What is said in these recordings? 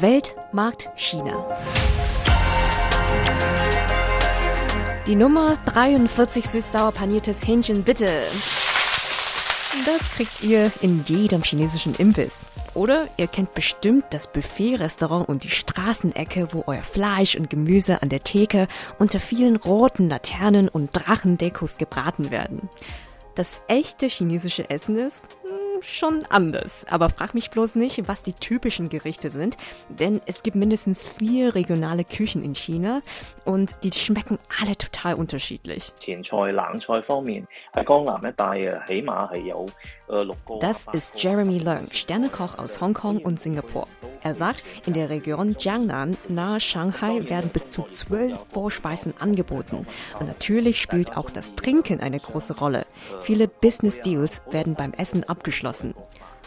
Weltmarkt China. Die Nummer 43 süß-sauer paniertes Hähnchen, bitte. Das kriegt ihr in jedem chinesischen Imbiss. Oder ihr kennt bestimmt das Buffet-Restaurant und die Straßenecke, wo euer Fleisch und Gemüse an der Theke unter vielen roten Laternen und Drachendekos gebraten werden. Das echte chinesische Essen ist schon anders. Aber frag mich bloß nicht, was die typischen Gerichte sind, denn es gibt mindestens vier regionale Küchen in China und die schmecken alle total unterschiedlich. Das ist Jeremy Leung, Sternekoch aus Hongkong und Singapur. Er sagt, in der Region Jiangnan nahe Shanghai werden bis zu zwölf Vorspeisen angeboten. Und natürlich spielt auch das Trinken eine große Rolle. Viele Business Deals werden beim Essen abgeschlossen.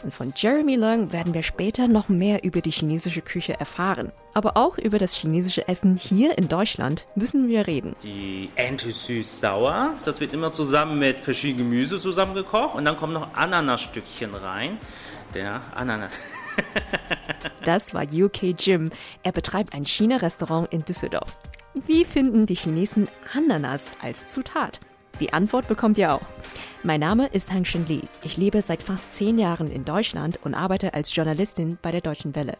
Und von Jeremy Leung werden wir später noch mehr über die chinesische Küche erfahren. Aber auch über das chinesische Essen hier in Deutschland müssen wir reden. Die Ente süß-sauer, das wird immer zusammen mit verschiedenen Gemüse zusammengekocht und dann kommen noch Ananasstückchen rein. Der Ananas. das war UK Jim. Er betreibt ein China-Restaurant in Düsseldorf. Wie finden die Chinesen Ananas als Zutat? Die Antwort bekommt ihr auch. Mein Name ist Hang Shen Li. Ich lebe seit fast zehn Jahren in Deutschland und arbeite als Journalistin bei der Deutschen Welle.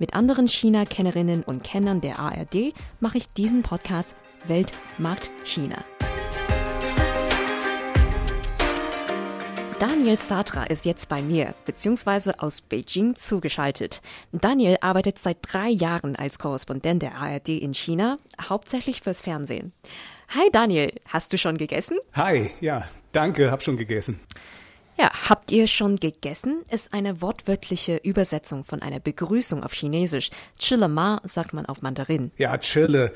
Mit anderen China-Kennerinnen und Kennern der ARD mache ich diesen Podcast Weltmarkt China. Daniel Satra ist jetzt bei mir, beziehungsweise aus Beijing zugeschaltet. Daniel arbeitet seit drei Jahren als Korrespondent der ARD in China, hauptsächlich fürs Fernsehen. Hi Daniel, hast du schon gegessen? Hi, ja, danke, hab schon gegessen. Ja, habt ihr schon gegessen? Ist eine wortwörtliche Übersetzung von einer Begrüßung auf Chinesisch. Chille ma sagt man auf Mandarin. Ja, chille,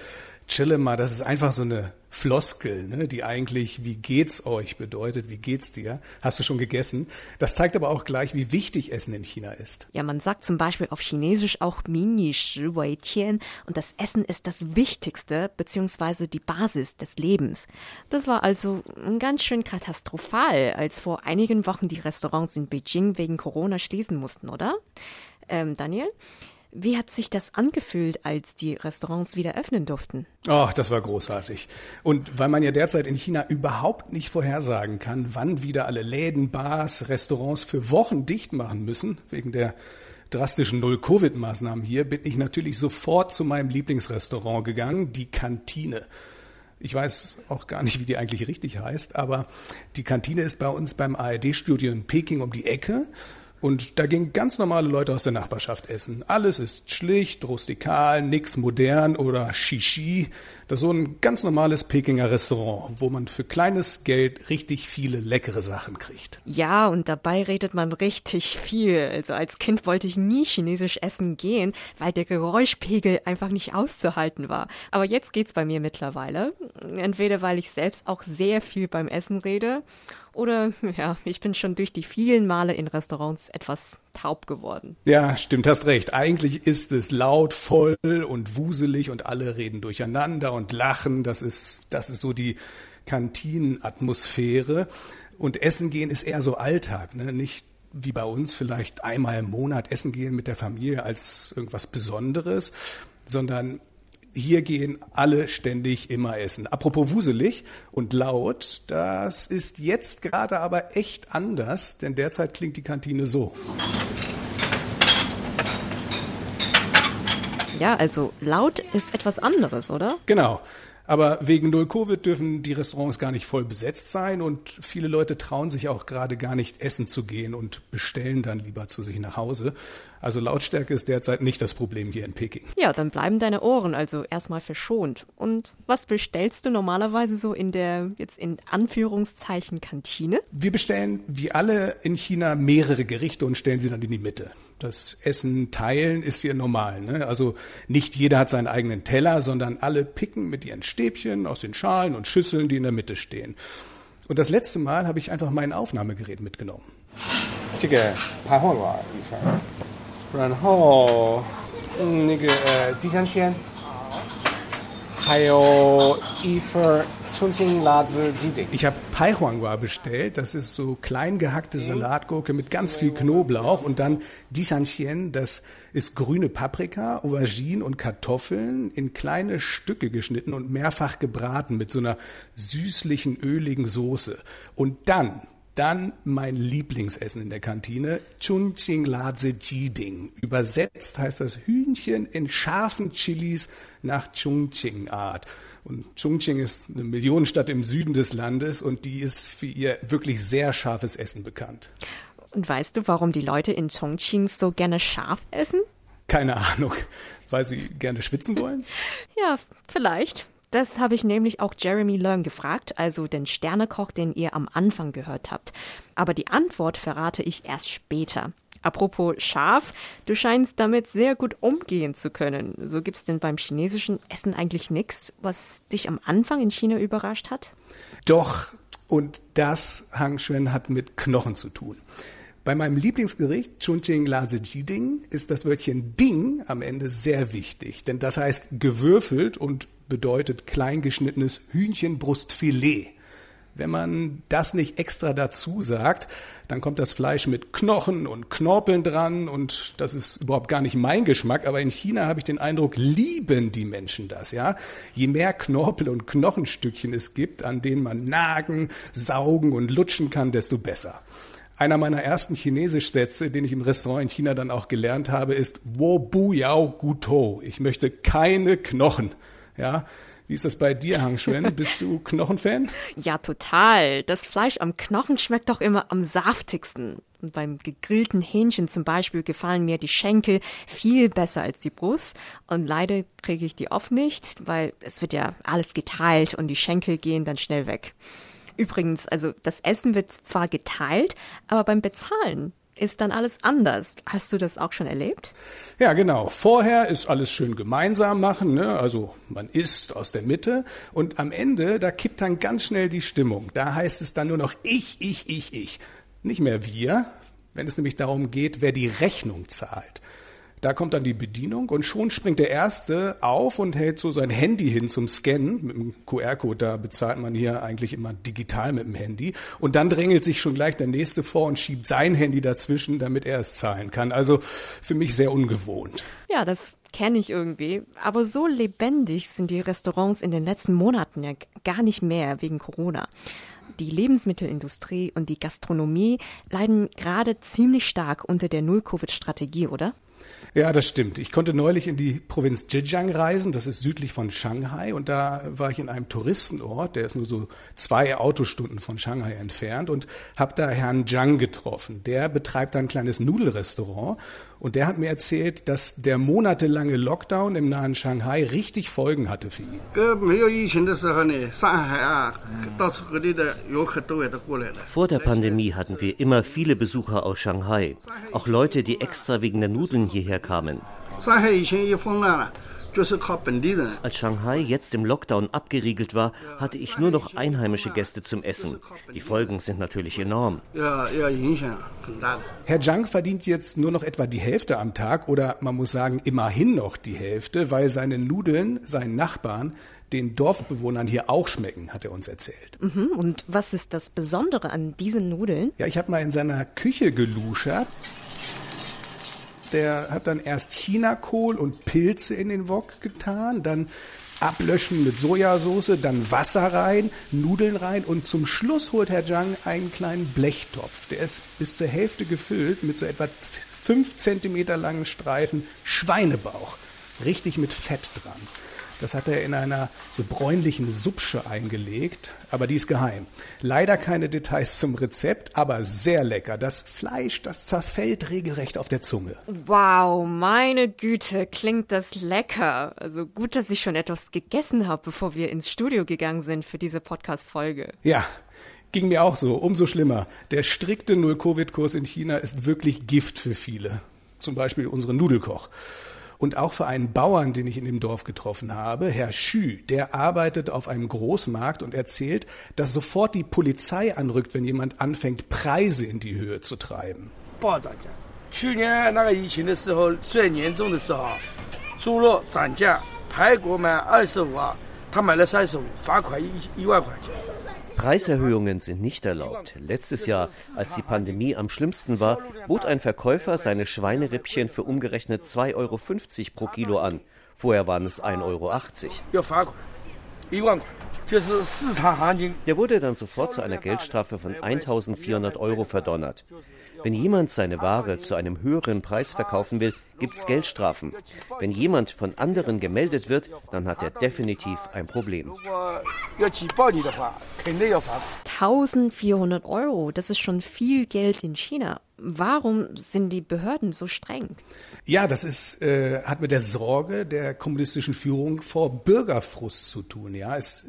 chille ma, das ist einfach so eine Floskel, ne, die eigentlich wie geht's euch bedeutet, wie geht's dir? Hast du schon gegessen? Das zeigt aber auch gleich, wie wichtig Essen in China ist. Ja, man sagt zum Beispiel auf Chinesisch auch Mini Shi Wei Tian und das Essen ist das Wichtigste beziehungsweise die Basis des Lebens. Das war also ganz schön katastrophal, als vor einigen Wochen die Restaurants in Beijing wegen Corona schließen mussten, oder? Ähm, Daniel? Wie hat sich das angefühlt, als die Restaurants wieder öffnen durften? Ach, das war großartig. Und weil man ja derzeit in China überhaupt nicht vorhersagen kann, wann wieder alle Läden, Bars, Restaurants für Wochen dicht machen müssen, wegen der drastischen Null-Covid-Maßnahmen hier, bin ich natürlich sofort zu meinem Lieblingsrestaurant gegangen, die Kantine. Ich weiß auch gar nicht, wie die eigentlich richtig heißt, aber die Kantine ist bei uns beim ARD-Studio in Peking um die Ecke. Und da gingen ganz normale Leute aus der Nachbarschaft essen. Alles ist schlicht, rustikal, nix modern oder Shishi. Das ist so ein ganz normales Pekinger Restaurant, wo man für kleines Geld richtig viele leckere Sachen kriegt. Ja, und dabei redet man richtig viel. Also als Kind wollte ich nie chinesisch essen gehen, weil der Geräuschpegel einfach nicht auszuhalten war. Aber jetzt geht's bei mir mittlerweile. Entweder weil ich selbst auch sehr viel beim Essen rede oder ja, ich bin schon durch die vielen Male in Restaurants etwas taub geworden. Ja, stimmt, hast recht. Eigentlich ist es laut, voll und wuselig und alle reden durcheinander und lachen. Das ist, das ist so die Kantinenatmosphäre. Und Essen gehen ist eher so Alltag, ne? Nicht wie bei uns vielleicht einmal im Monat essen gehen mit der Familie als irgendwas Besonderes, sondern hier gehen alle ständig immer essen. Apropos wuselig und laut, das ist jetzt gerade aber echt anders, denn derzeit klingt die Kantine so. Ja, also laut ist etwas anderes, oder? Genau. Aber wegen Null Covid dürfen die Restaurants gar nicht voll besetzt sein und viele Leute trauen sich auch gerade gar nicht essen zu gehen und bestellen dann lieber zu sich nach Hause. Also Lautstärke ist derzeit nicht das Problem hier in Peking. Ja, dann bleiben deine Ohren also erstmal verschont. Und was bestellst du normalerweise so in der jetzt in Anführungszeichen Kantine? Wir bestellen wie alle in China mehrere Gerichte und stellen sie dann in die Mitte. Das Essen teilen ist hier normal. Ne? Also nicht jeder hat seinen eigenen Teller, sondern alle picken mit ihren Stäbchen aus den Schalen und Schüsseln, die in der Mitte stehen. Und das letzte Mal habe ich einfach mein Aufnahmegerät mitgenommen. 这个拍后吧一份， 然后嗯那个呃地三鲜，还有一份 Ich habe Paihuangwa bestellt. Das ist so klein gehackte Salatgurke mit ganz viel Knoblauch und dann Disanchien. Das ist grüne Paprika, Aubergine und Kartoffeln in kleine Stücke geschnitten und mehrfach gebraten mit so einer süßlichen, öligen Soße. Und dann dann mein Lieblingsessen in der Kantine, Chunching Laze Jiding. Übersetzt heißt das Hühnchen in scharfen Chilis nach Chungching-Art. Und Chungching ist eine Millionenstadt im Süden des Landes und die ist für ihr wirklich sehr scharfes Essen bekannt. Und weißt du, warum die Leute in Chongqing so gerne scharf essen? Keine Ahnung. Weil sie gerne schwitzen wollen? ja, vielleicht. Das habe ich nämlich auch Jeremy Learn gefragt, also den Sternekoch, den ihr am Anfang gehört habt. Aber die Antwort verrate ich erst später. Apropos scharf, du scheinst damit sehr gut umgehen zu können. So gibt's denn beim chinesischen Essen eigentlich nichts, was dich am Anfang in China überrascht hat? Doch, und das, Hang Xuan, hat mit Knochen zu tun. Bei meinem Lieblingsgericht Chunching Lase Jiding ist das Wörtchen Ding am Ende sehr wichtig, denn das heißt gewürfelt und bedeutet kleingeschnittenes Hühnchenbrustfilet. Wenn man das nicht extra dazu sagt, dann kommt das Fleisch mit Knochen und Knorpeln dran und das ist überhaupt gar nicht mein Geschmack, aber in China habe ich den Eindruck, lieben die Menschen das, ja? Je mehr Knorpel und Knochenstückchen es gibt, an denen man nagen, saugen und lutschen kann, desto besser. Einer meiner ersten Chinesisch-Sätze, den ich im Restaurant in China dann auch gelernt habe, ist Wo Bu Yao Guto. Ich möchte keine Knochen. Ja, wie ist das bei dir, Hang Shuen? Bist du Knochenfan? Ja, total. Das Fleisch am Knochen schmeckt doch immer am saftigsten. Und beim gegrillten Hähnchen zum Beispiel gefallen mir die Schenkel viel besser als die Brust. Und leider kriege ich die oft nicht, weil es wird ja alles geteilt und die Schenkel gehen dann schnell weg. Übrigens, also das Essen wird zwar geteilt, aber beim Bezahlen ist dann alles anders. Hast du das auch schon erlebt? Ja, genau. Vorher ist alles schön gemeinsam machen, ne? also man isst aus der Mitte und am Ende, da kippt dann ganz schnell die Stimmung. Da heißt es dann nur noch ich, ich, ich, ich. Nicht mehr wir, wenn es nämlich darum geht, wer die Rechnung zahlt. Da kommt dann die Bedienung und schon springt der Erste auf und hält so sein Handy hin zum Scannen. Mit dem QR-Code, da bezahlt man hier eigentlich immer digital mit dem Handy. Und dann drängelt sich schon gleich der Nächste vor und schiebt sein Handy dazwischen, damit er es zahlen kann. Also für mich sehr ungewohnt. Ja, das kenne ich irgendwie. Aber so lebendig sind die Restaurants in den letzten Monaten ja gar nicht mehr wegen Corona. Die Lebensmittelindustrie und die Gastronomie leiden gerade ziemlich stark unter der Null-Covid-Strategie, oder? Ja, das stimmt. Ich konnte neulich in die Provinz Zhejiang reisen, das ist südlich von Shanghai, und da war ich in einem Touristenort, der ist nur so zwei Autostunden von Shanghai entfernt, und habe da Herrn Zhang getroffen. Der betreibt ein kleines Nudelrestaurant und der hat mir erzählt, dass der monatelange Lockdown im nahen Shanghai richtig Folgen hatte für ihn. Vor der Pandemie hatten wir immer viele Besucher aus Shanghai. Auch Leute, die extra wegen der Nudeln hierher kamen. Als Shanghai jetzt im Lockdown abgeriegelt war, hatte ich nur noch einheimische Gäste zum Essen. Die Folgen sind natürlich enorm. Herr Zhang verdient jetzt nur noch etwa die Hälfte am Tag oder man muss sagen immerhin noch die Hälfte, weil seine Nudeln seinen Nachbarn den Dorfbewohnern hier auch schmecken, hat er uns erzählt. Mhm. Und was ist das Besondere an diesen Nudeln? Ja, ich habe mal in seiner Küche geluschert der hat dann erst Chinakohl und Pilze in den Wok getan, dann ablöschen mit Sojasauce, dann Wasser rein, Nudeln rein und zum Schluss holt Herr Zhang einen kleinen Blechtopf. Der ist bis zur Hälfte gefüllt mit so etwa fünf Zentimeter langen Streifen Schweinebauch. Richtig mit Fett dran. Das hat er in einer so bräunlichen Suppsche eingelegt, aber die ist geheim. Leider keine Details zum Rezept, aber sehr lecker. Das Fleisch, das zerfällt regelrecht auf der Zunge. Wow, meine Güte, klingt das lecker. Also gut, dass ich schon etwas gegessen habe, bevor wir ins Studio gegangen sind für diese Podcast-Folge. Ja, Ging mir auch so, umso schlimmer. Der strikte Null-Covid-Kurs in China ist wirklich Gift für viele. Zum Beispiel unseren Nudelkoch und auch für einen Bauern, den ich in dem Dorf getroffen habe, Herr Schü, der arbeitet auf einem Großmarkt und erzählt, dass sofort die Polizei anrückt, wenn jemand anfängt, Preise in die Höhe zu treiben. Preiserhöhungen sind nicht erlaubt. Letztes Jahr, als die Pandemie am schlimmsten war, bot ein Verkäufer seine Schweinerippchen für umgerechnet 2,50 Euro pro Kilo an. Vorher waren es 1,80 Euro. Der wurde dann sofort zu einer Geldstrafe von 1400 Euro verdonnert. Wenn jemand seine Ware zu einem höheren Preis verkaufen will, gibt es Geldstrafen. Wenn jemand von anderen gemeldet wird, dann hat er definitiv ein Problem. 1400 Euro, das ist schon viel Geld in China. Warum sind die Behörden so streng? Ja, das ist, äh, hat mit der Sorge der kommunistischen Führung vor Bürgerfrust zu tun. Ja, es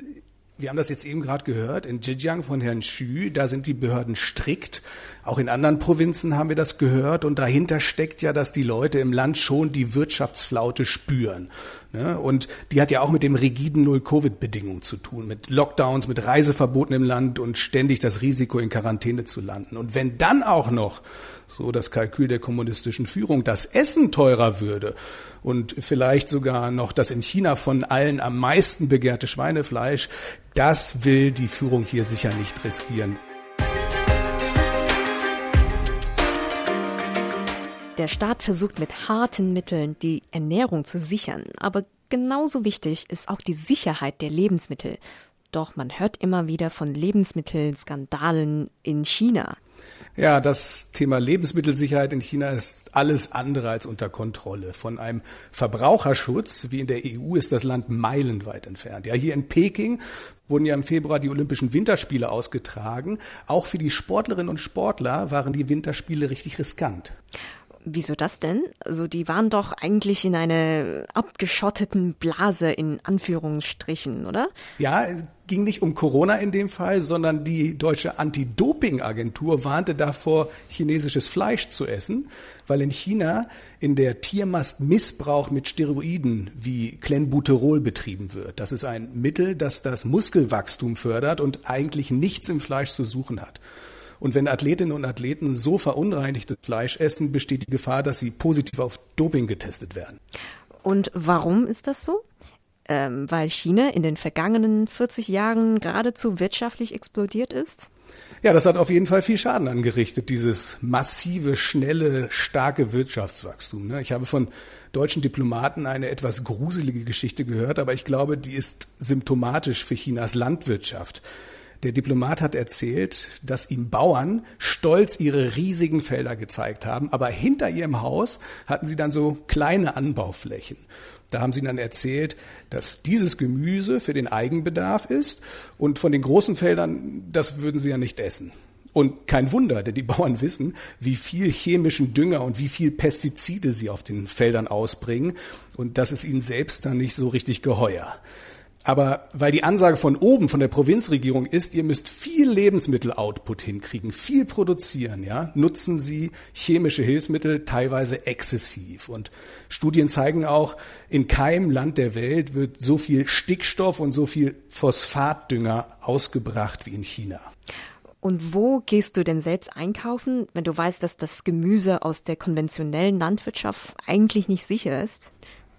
wir haben das jetzt eben gerade gehört in Zhejiang von Herrn Xu, da sind die Behörden strikt. Auch in anderen Provinzen haben wir das gehört und dahinter steckt ja, dass die Leute im Land schon die Wirtschaftsflaute spüren. Ne? Und die hat ja auch mit dem rigiden Null-Covid-Bedingungen zu tun, mit Lockdowns, mit Reiseverboten im Land und ständig das Risiko, in Quarantäne zu landen. Und wenn dann auch noch so das Kalkül der kommunistischen Führung, das Essen teurer würde und vielleicht sogar noch das in China von allen am meisten begehrte Schweinefleisch, das will die Führung hier sicher nicht riskieren. Der Staat versucht mit harten Mitteln die Ernährung zu sichern, aber genauso wichtig ist auch die Sicherheit der Lebensmittel. Doch man hört immer wieder von Lebensmittelskandalen in China. Ja, das Thema Lebensmittelsicherheit in China ist alles andere als unter Kontrolle. Von einem Verbraucherschutz wie in der EU ist das Land meilenweit entfernt. Ja, hier in Peking wurden ja im Februar die Olympischen Winterspiele ausgetragen. Auch für die Sportlerinnen und Sportler waren die Winterspiele richtig riskant. Wieso das denn? Also die waren doch eigentlich in einer abgeschotteten Blase in Anführungsstrichen, oder? Ja, ging nicht um Corona in dem Fall, sondern die deutsche Anti-Doping-Agentur warnte davor, chinesisches Fleisch zu essen, weil in China in der Tiermast Missbrauch mit Steroiden wie Clenbuterol betrieben wird. Das ist ein Mittel, das das Muskelwachstum fördert und eigentlich nichts im Fleisch zu suchen hat. Und wenn Athletinnen und Athleten so verunreinigtes Fleisch essen, besteht die Gefahr, dass sie positiv auf Doping getestet werden. Und warum ist das so? Ähm, weil China in den vergangenen 40 Jahren geradezu wirtschaftlich explodiert ist? Ja, das hat auf jeden Fall viel Schaden angerichtet, dieses massive, schnelle, starke Wirtschaftswachstum. Ne? Ich habe von deutschen Diplomaten eine etwas gruselige Geschichte gehört, aber ich glaube, die ist symptomatisch für Chinas Landwirtschaft. Der Diplomat hat erzählt, dass ihm Bauern stolz ihre riesigen Felder gezeigt haben, aber hinter ihrem Haus hatten sie dann so kleine Anbauflächen. Da haben sie dann erzählt, dass dieses Gemüse für den Eigenbedarf ist und von den großen Feldern, das würden sie ja nicht essen. Und kein Wunder, denn die Bauern wissen, wie viel chemischen Dünger und wie viel Pestizide sie auf den Feldern ausbringen. Und das ist ihnen selbst dann nicht so richtig geheuer. Aber weil die Ansage von oben, von der Provinzregierung ist, ihr müsst viel Lebensmitteloutput hinkriegen, viel produzieren, ja, nutzen sie chemische Hilfsmittel teilweise exzessiv. Und Studien zeigen auch, in keinem Land der Welt wird so viel Stickstoff und so viel Phosphatdünger ausgebracht wie in China. Und wo gehst du denn selbst einkaufen, wenn du weißt, dass das Gemüse aus der konventionellen Landwirtschaft eigentlich nicht sicher ist?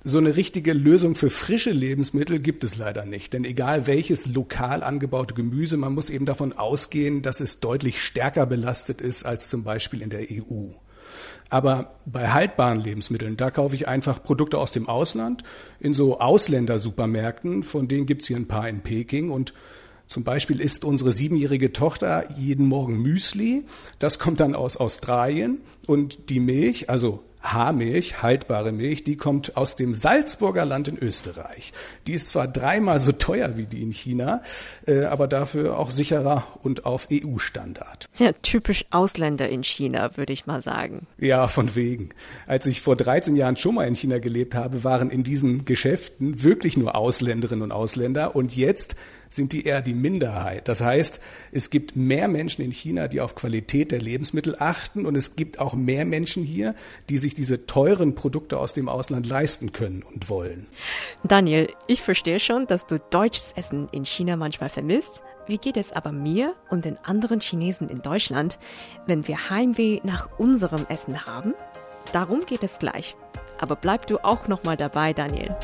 So eine richtige Lösung für frische Lebensmittel gibt es leider nicht. Denn egal welches lokal angebaute Gemüse, man muss eben davon ausgehen, dass es deutlich stärker belastet ist als zum Beispiel in der EU. Aber bei haltbaren Lebensmitteln, da kaufe ich einfach Produkte aus dem Ausland in so Ausländersupermärkten, von denen gibt es hier ein paar in Peking und zum Beispiel isst unsere siebenjährige Tochter jeden Morgen Müsli. Das kommt dann aus Australien. Und die Milch, also Haarmilch, haltbare Milch, die kommt aus dem Salzburger Land in Österreich. Die ist zwar dreimal so teuer wie die in China, äh, aber dafür auch sicherer und auf EU-Standard. Ja, typisch Ausländer in China, würde ich mal sagen. Ja, von wegen. Als ich vor 13 Jahren schon mal in China gelebt habe, waren in diesen Geschäften wirklich nur Ausländerinnen und Ausländer und jetzt sind die eher die Minderheit. Das heißt, es gibt mehr Menschen in China, die auf Qualität der Lebensmittel achten und es gibt auch mehr Menschen hier, die sich diese teuren Produkte aus dem Ausland leisten können und wollen. Daniel, ich verstehe schon, dass du deutsches Essen in China manchmal vermisst. Wie geht es aber mir und den anderen Chinesen in Deutschland, wenn wir Heimweh nach unserem Essen haben? Darum geht es gleich. Aber bleib du auch noch mal dabei, Daniel.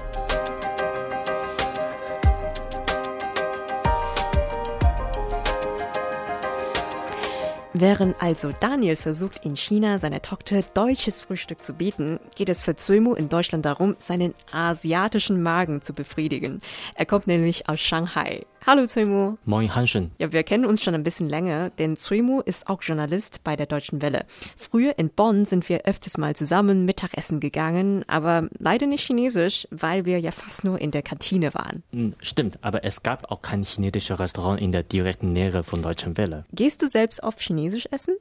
Während also Daniel versucht, in China seiner Tochter deutsches Frühstück zu bieten, geht es für Zuimo in Deutschland darum, seinen asiatischen Magen zu befriedigen. Er kommt nämlich aus Shanghai. Hallo Zuimo. Moin Hanschen. Ja, wir kennen uns schon ein bisschen länger, denn Zuimo ist auch Journalist bei der Deutschen Welle. Früher in Bonn sind wir öfters mal zusammen Mittagessen gegangen, aber leider nicht chinesisch, weil wir ja fast nur in der Kantine waren. Hm, stimmt, aber es gab auch kein chinesisches Restaurant in der direkten Nähe von Deutschen Welle. Gehst du selbst oft chinesisch essen?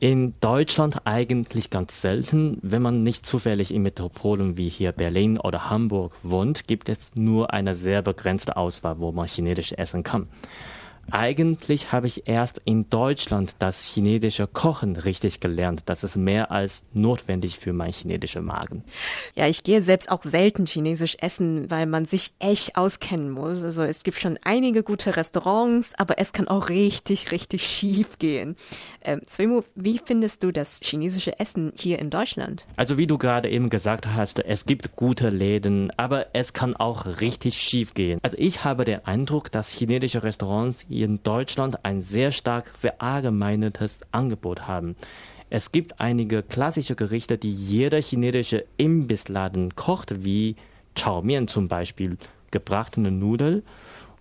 In Deutschland eigentlich ganz selten. Wenn man nicht zufällig in Metropolen wie hier Berlin oder Hamburg wohnt, gibt es nur eine sehr begrenzte Auswahl, wo man Chinesisch essen kann. Eigentlich habe ich erst in Deutschland das chinesische Kochen richtig gelernt. Das ist mehr als notwendig für mein chinesischer Magen. Ja, ich gehe selbst auch selten chinesisch essen, weil man sich echt auskennen muss. Also es gibt schon einige gute Restaurants, aber es kann auch richtig, richtig schief gehen. Ähm, Zwemo, wie findest du das chinesische Essen hier in Deutschland? Also wie du gerade eben gesagt hast, es gibt gute Läden, aber es kann auch richtig schief gehen. Also ich habe den Eindruck, dass chinesische Restaurants in Deutschland ein sehr stark verallgemeinertes Angebot haben. Es gibt einige klassische Gerichte, die jeder chinesische Imbissladen kocht, wie Chao Mian zum Beispiel, gebratene Nudeln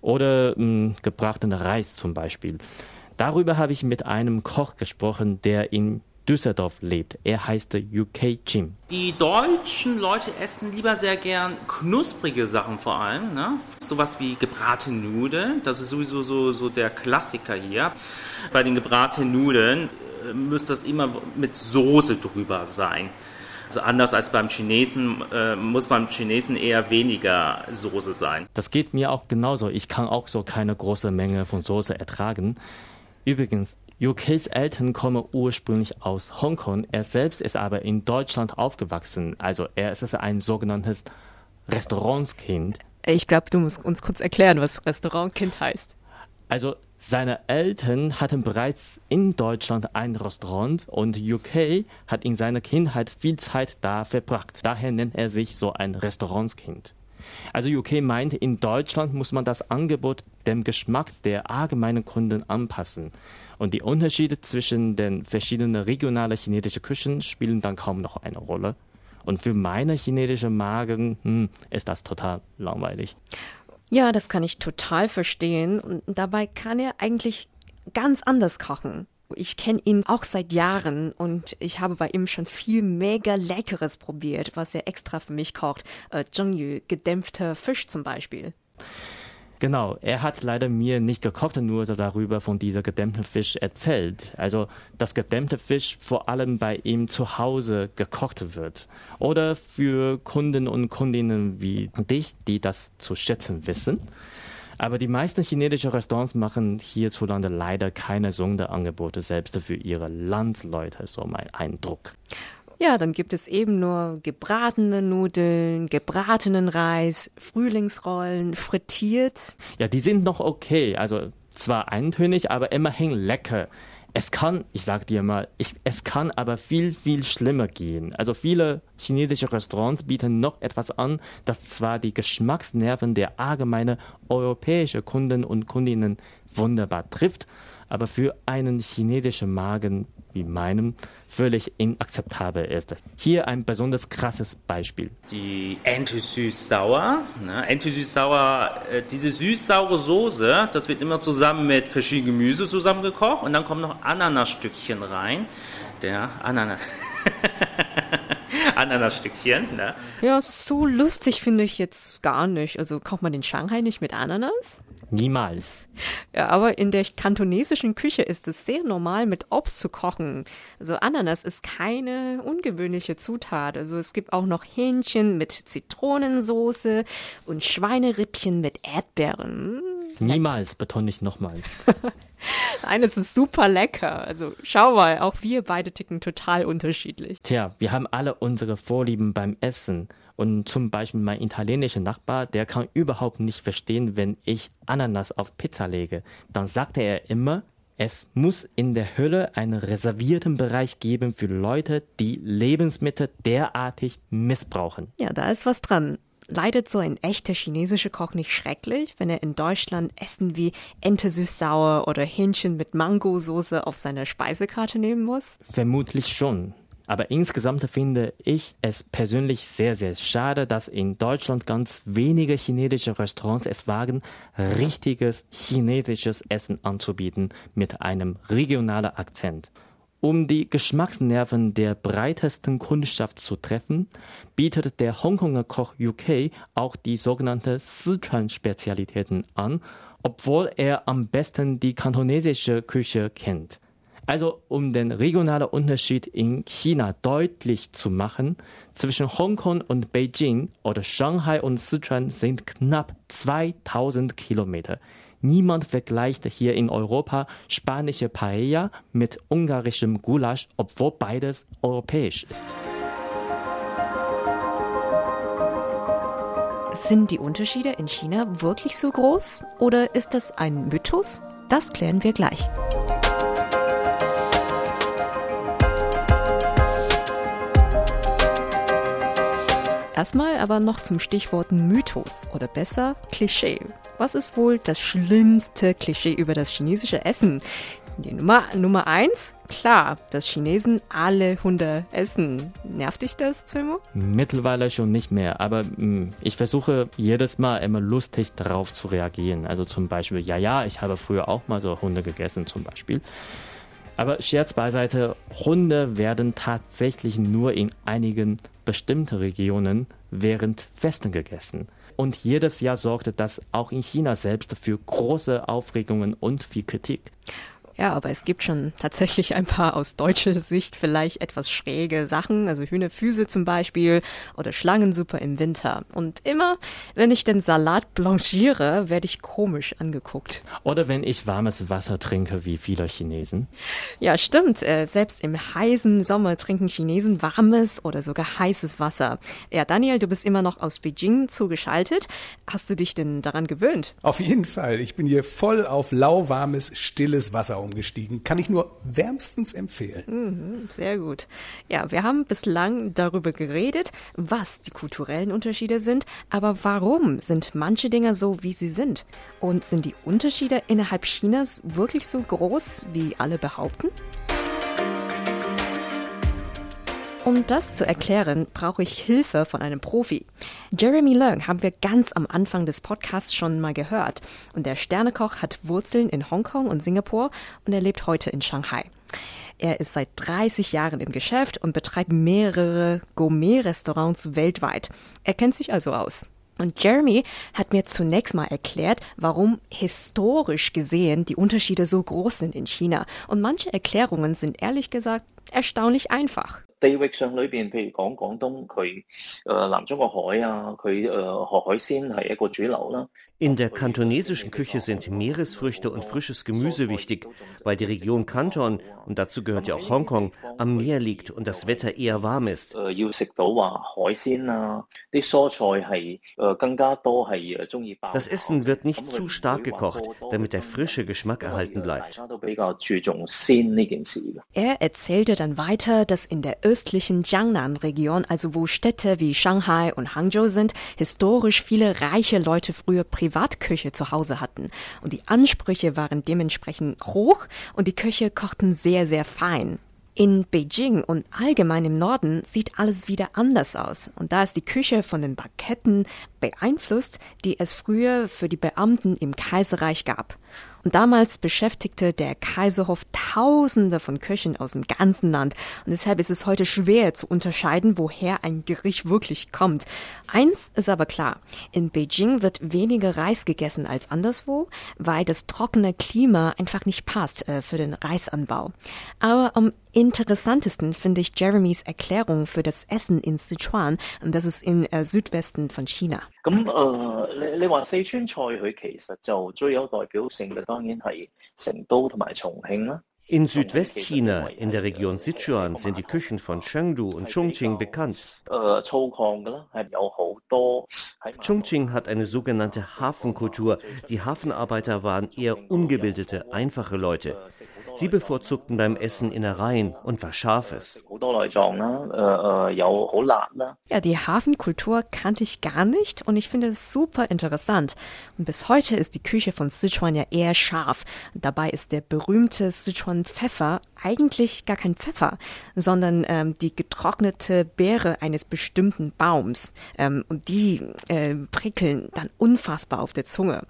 oder mh, hm, gebratene Reis zum Beispiel. Darüber habe ich mit einem Koch gesprochen, der in Düsseldorf lebt. Er heißt UK Jim. Die deutschen Leute essen lieber sehr gern knusprige Sachen vor allem. Ne? Sowas wie gebratene Nudeln. Das ist sowieso so, so der Klassiker hier. Bei den gebratenen Nudeln äh, müsste das immer mit Soße drüber sein. Also anders als beim Chinesen äh, muss beim Chinesen eher weniger Soße sein. Das geht mir auch genauso. Ich kann auch so keine große Menge von Soße ertragen. Übrigens, UKs Eltern kommen ursprünglich aus Hongkong. Er selbst ist aber in Deutschland aufgewachsen. Also er ist ein sogenanntes Restaurantskind. Ich glaube, du musst uns kurz erklären, was Restaurantkind heißt. Also seine Eltern hatten bereits in Deutschland ein Restaurant und UK hat in seiner Kindheit viel Zeit da verbracht. Daher nennt er sich so ein Restaurantskind. Also UK meint, in Deutschland muss man das Angebot dem Geschmack der allgemeinen Kunden anpassen. Und die Unterschiede zwischen den verschiedenen regionalen chinesischen Küchen spielen dann kaum noch eine Rolle. Und für meine chinesische Magen hm, ist das total langweilig. Ja, das kann ich total verstehen. Und dabei kann er eigentlich ganz anders kochen. Ich kenne ihn auch seit Jahren und ich habe bei ihm schon viel mega Leckeres probiert, was er extra für mich kocht. Äh, Zhengyu, gedämpfter Fisch zum Beispiel. Genau, er hat leider mir nicht gekocht, nur darüber von dieser gedämmten Fisch erzählt. Also, dass gedämmte Fisch vor allem bei ihm zu Hause gekocht wird. Oder für Kunden und Kundinnen wie dich, die das zu schätzen wissen. Aber die meisten chinesischen Restaurants machen hierzulande leider keine Sonderangebote, selbst für ihre Landsleute, so mein Eindruck. Ja, dann gibt es eben nur gebratene Nudeln, gebratenen Reis, Frühlingsrollen, frittiert. Ja, die sind noch okay. Also zwar eintönig, aber immerhin lecker. Es kann, ich sag dir mal, ich, es kann aber viel, viel schlimmer gehen. Also viele chinesische Restaurants bieten noch etwas an, das zwar die Geschmacksnerven der allgemeinen europäischen Kunden und Kundinnen wunderbar trifft, aber für einen chinesischen Magen wie meinem völlig inakzeptabel ist. Hier ein besonders krasses Beispiel. Die Ente süß-sauer. Ne? Ente süß-sauer, äh, diese süß-saure Soße, das wird immer zusammen mit verschiedenen Gemüse zusammengekocht und dann kommen noch Ananasstückchen rein. Der Ananas. Ananasstückchen. Ne? Ja, so lustig finde ich jetzt gar nicht. Also kocht man den Shanghai nicht mit Ananas? Niemals. Ja, aber in der kantonesischen Küche ist es sehr normal, mit Obst zu kochen. Also Ananas ist keine ungewöhnliche Zutat. Also es gibt auch noch Hähnchen mit Zitronensoße und Schweinerippchen mit Erdbeeren. Niemals, betone ich nochmal. Nein, es ist super lecker. Also schau mal, auch wir beide ticken total unterschiedlich. Tja, wir haben alle unsere Vorlieben beim Essen. Und zum Beispiel mein italienischer Nachbar, der kann überhaupt nicht verstehen, wenn ich Ananas auf Pizza lege. Dann sagte er immer, es muss in der Hölle einen reservierten Bereich geben für Leute, die Lebensmittel derartig missbrauchen. Ja, da ist was dran. Leidet so ein echter chinesischer Koch nicht schrecklich, wenn er in Deutschland Essen wie Ente süß-sauer oder Hähnchen mit Mangosoße auf seine Speisekarte nehmen muss? Vermutlich schon. Aber insgesamt finde ich es persönlich sehr, sehr schade, dass in Deutschland ganz wenige chinesische Restaurants es wagen, richtiges chinesisches Essen anzubieten mit einem regionalen Akzent. Um die Geschmacksnerven der breitesten Kundschaft zu treffen, bietet der Hongkonger Koch UK auch die sogenannte Sichuan-Spezialitäten an, obwohl er am besten die kantonesische Küche kennt. Also um den regionalen Unterschied in China deutlich zu machen, zwischen Hongkong und Beijing oder Shanghai und Sichuan sind knapp 2000 Kilometer. Niemand vergleicht hier in Europa spanische Paella mit ungarischem Gulasch, obwohl beides europäisch ist. Sind die Unterschiede in China wirklich so groß oder ist das ein Mythos? Das klären wir gleich. Erstmal aber noch zum Stichwort Mythos oder besser Klischee. Was ist wohl das schlimmste Klischee über das chinesische Essen? Die Nummer, Nummer eins, klar, dass Chinesen alle Hunde essen. Nervt dich das, Zömo? Mittlerweile schon nicht mehr, aber mh, hm, ich versuche jedes Mal immer lustig darauf zu reagieren. Also zum Beispiel, ja, ja, ich habe früher auch mal so Hunde gegessen zum Beispiel. Aber Scherz beiseite, Hunde werden tatsächlich nur in einigen bestimmten Regionen während Festen gegessen. Und jedes Jahr sorgte das auch in China selbst für große Aufregungen und viel Kritik. Ja, aber es gibt schon tatsächlich ein paar aus deutscher Sicht vielleicht etwas schräge Sachen, also Hühnerfüße zum Beispiel oder Schlangensuppe im Winter. Und immer, wenn ich den Salat blanchiere, werde ich komisch angeguckt. Oder wenn ich warmes Wasser trinke, wie viele Chinesen. Ja, stimmt. Äh, selbst im heißen Sommer trinken Chinesen warmes oder sogar heißes Wasser. Ja, Daniel, du bist immer noch aus Beijing zugeschaltet. Hast du dich denn daran gewöhnt? Auf jeden Fall. Ich bin hier voll auf lauwarmes, stilles Wasser umgestiegen. Kann ich nur wärmstens empfehlen. Mhm, sehr gut. Ja, wir haben bislang darüber geredet, was die kulturellen Unterschiede sind, aber warum sind manche Dinge so, wie sie sind? Und sind die Unterschiede innerhalb Chinas wirklich so groß, wie alle behaupten? Um das zu erklären, brauche ich Hilfe von einem Profi. Jeremy Leung haben wir ganz am Anfang des Podcasts schon mal gehört. Und der Sternekoch hat Wurzeln in Hongkong und Singapur und er lebt heute in Shanghai. Er ist seit 30 Jahren im Geschäft und betreibt mehrere Gourmet-Restaurants weltweit. Er kennt sich also aus. Und Jeremy hat mir zunächst mal erklärt, warum historisch gesehen die Unterschiede so groß sind in China. Und manche Erklärungen sind ehrlich gesagt erstaunlich einfach. 地域上裏邊，譬如講廣東，佢誒南中國海啊，佢誒河海鮮係一個主流啦。 in der kantonesischen Küche sind Meeresfrüchte und frisches Gemüse wichtig, weil die Region Kanton, und dazu gehört ja auch Hongkong, am Meer liegt und das Wetter eher warm ist. Das Essen wird nicht zu stark gekocht, damit der frische Geschmack erhalten bleibt. Er erzählte dann weiter, dass in der östlichen Jiangnan-Region, also wo Städte wie Shanghai und Hangzhou sind, historisch viele reiche Leute früher privat Privatküche zu Hause hatten. Und die Ansprüche waren dementsprechend hoch und die Köche kochten sehr, sehr fein. In Beijing und allgemein im Norden sieht alles wieder anders aus. Und da ist die Küche von den Baketten beeinflusst, die es früher für die Beamten im Kaiserreich gab. Und damals beschäftigte der Kaiserhof Tausende von Köchen aus dem ganzen Land. Und deshalb ist es heute schwer zu unterscheiden, woher ein Gericht wirklich kommt. Eins ist aber klar. In Beijing wird weniger Reis gegessen als anderswo, weil das trockene Klima einfach nicht passt äh, für den Reisanbau. Aber am interessantesten finde ich Jeremys Erklärung für das Essen in Sichuan. Und das ist im äh, Südwesten von China. 咁诶，你你话四川菜佢其实就最有代表性嘅， 当然系成都同埋重庆啦。in Südwestchina, in der Region Sichuan, sind die Küchen von Chengdu und Chongqing bekannt. Chongqing hat eine sogenannte Hafenkultur. Die Hafenarbeiter waren eher ungebildete, einfache Leute. Sie bevorzugten beim Essen Innereien und was Scharfes. Ja, die Hafenkultur kannte ich gar nicht und ich finde es super interessant. Und bis heute ist die Küche von Sichuan ja eher scharf. Dabei ist der berühmte Sichuan Pfeffer eigentlich gar kein Pfeffer, sondern ähm, die getrocknete Beere eines bestimmten Baums. Ähm, und die äh, prickeln dann unfassbar auf der Zunge.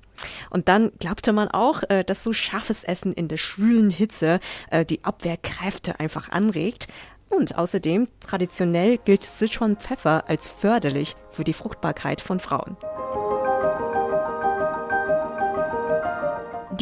Und dann glaubte man auch, äh, dass so scharfes Essen in der schwülen Hitze äh, die Abwehrkräfte einfach anregt. Und außerdem, traditionell gilt Sichuan Pfeffer als förderlich für die Fruchtbarkeit von Frauen.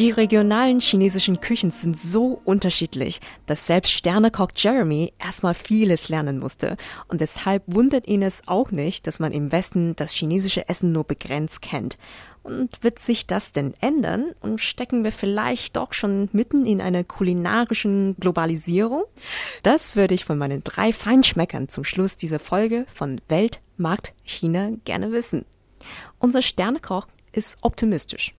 Die regionalen chinesischen Küchen sind so unterschiedlich, dass selbst Sternekoch Jeremy erstmal vieles lernen musste. Und deshalb wundert ihn es auch nicht, dass man im Westen das chinesische Essen nur begrenzt kennt. Und wird sich das denn ändern? Und stecken wir vielleicht doch schon mitten in einer kulinarischen Globalisierung? Das würde ich von meinen drei Feinschmeckern zum Schluss dieser Folge von Weltmarkt China gerne wissen. Unser Sternekoch ist optimistisch.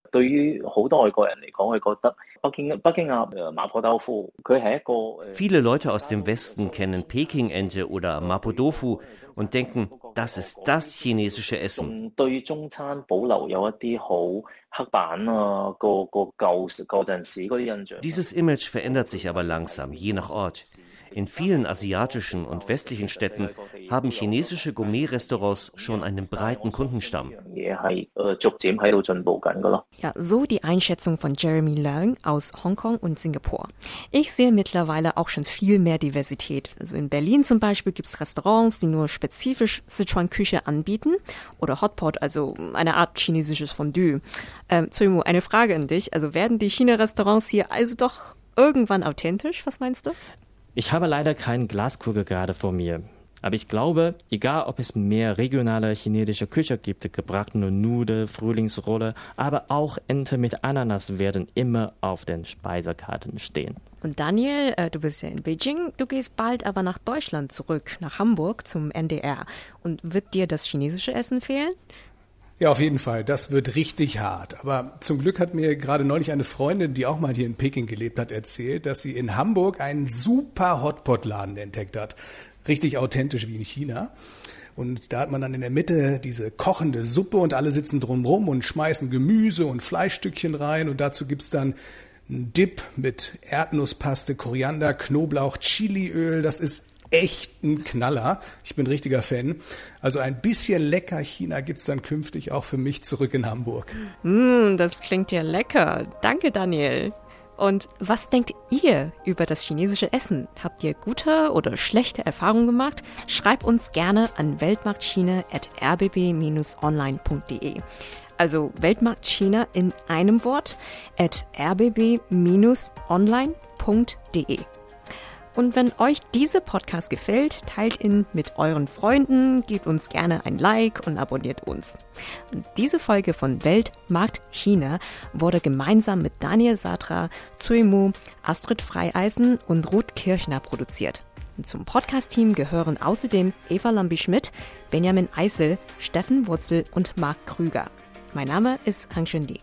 Viele Leute aus dem Westen kennen Peking-Ente oder Mapo Tofu und denken, das ist das chinesische Essen. Dieses Image verändert sich aber langsam, je nach Ort. In vielen asiatischen und westlichen Städten haben chinesische Gourmet-Restaurants schon einen breiten Kundenstamm. Ja, so die Einschätzung von Jeremy Leung aus Hongkong und Singapur. Ich sehe mittlerweile auch schon viel mehr Diversität. Also in Berlin zum Beispiel gibt es Restaurants, die nur spezifisch Sichuan-Küche anbieten oder Hotpot, also eine Art chinesisches Fondue. Ähm, Zuimu, eine Frage an dich. Also werden die China-Restaurants hier also doch irgendwann authentisch? Was meinst du? Ich habe leider keinen Glaskugel gerade vor mir. Aber ich glaube, egal ob es mehr regionale chinesische Küche gibt, gebratene Nudeln, Frühlingsrolle, aber auch Ente mit Ananas werden immer auf den Speisekarten stehen. Und Daniel, äh, du bist ja in Beijing, du gehst bald aber nach Deutschland zurück, nach Hamburg zum NDR. Und wird dir das chinesische Essen fehlen? Ja, auf jeden Fall. Das wird richtig hart. Aber zum Glück hat mir gerade neulich eine Freundin, die auch mal hier in Peking gelebt hat, erzählt, dass sie in Hamburg einen super Hotpot-Laden entdeckt hat. Richtig authentisch wie in China. Und da hat man dann in der Mitte diese kochende Suppe und alle sitzen drumrum und schmeißen Gemüse und Fleischstückchen rein. Und dazu gibt's dann einen Dip mit Erdnusspaste, Koriander, Knoblauch, Chiliöl. Das ist echt ein Knaller. Ich bin richtiger Fan. Also ein bisschen lecker China gibt's dann künftig auch für mich zurück in Hamburg. Mm, das klingt ja lecker. Danke, Daniel. Und was denkt ihr über das chinesische Essen? Habt ihr gute oder schlechte Erfahrungen gemacht? Schreibt uns gerne an weltmarktchina.rbb-online.de. Also Weltmarkt China in einem Wort at rbb-online.de. Und wenn euch diese Podcast gefällt, teilt ihn mit euren Freunden, gebt uns gerne ein Like und abonniert uns. Diese Folge von Weltmarkt China wurde gemeinsam mit Daniel Satra, Zui Mu, Astrid Freieisen und Ruth Kirchner produziert. Zum Podcast-Team gehören außerdem Eva Lambi-Schmidt, Benjamin Eisel, Steffen Wurzel und Marc Krüger. Mein Name ist Hang Li.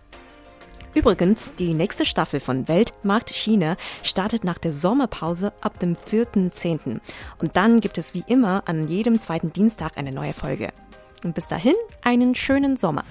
Übrigens, die nächste Staffel von Weltmarkt China startet nach der Sommerpause ab dem 4.10. Und dann gibt es wie immer an jedem zweiten Dienstag eine neue Folge. Und bis dahin einen schönen Sommer.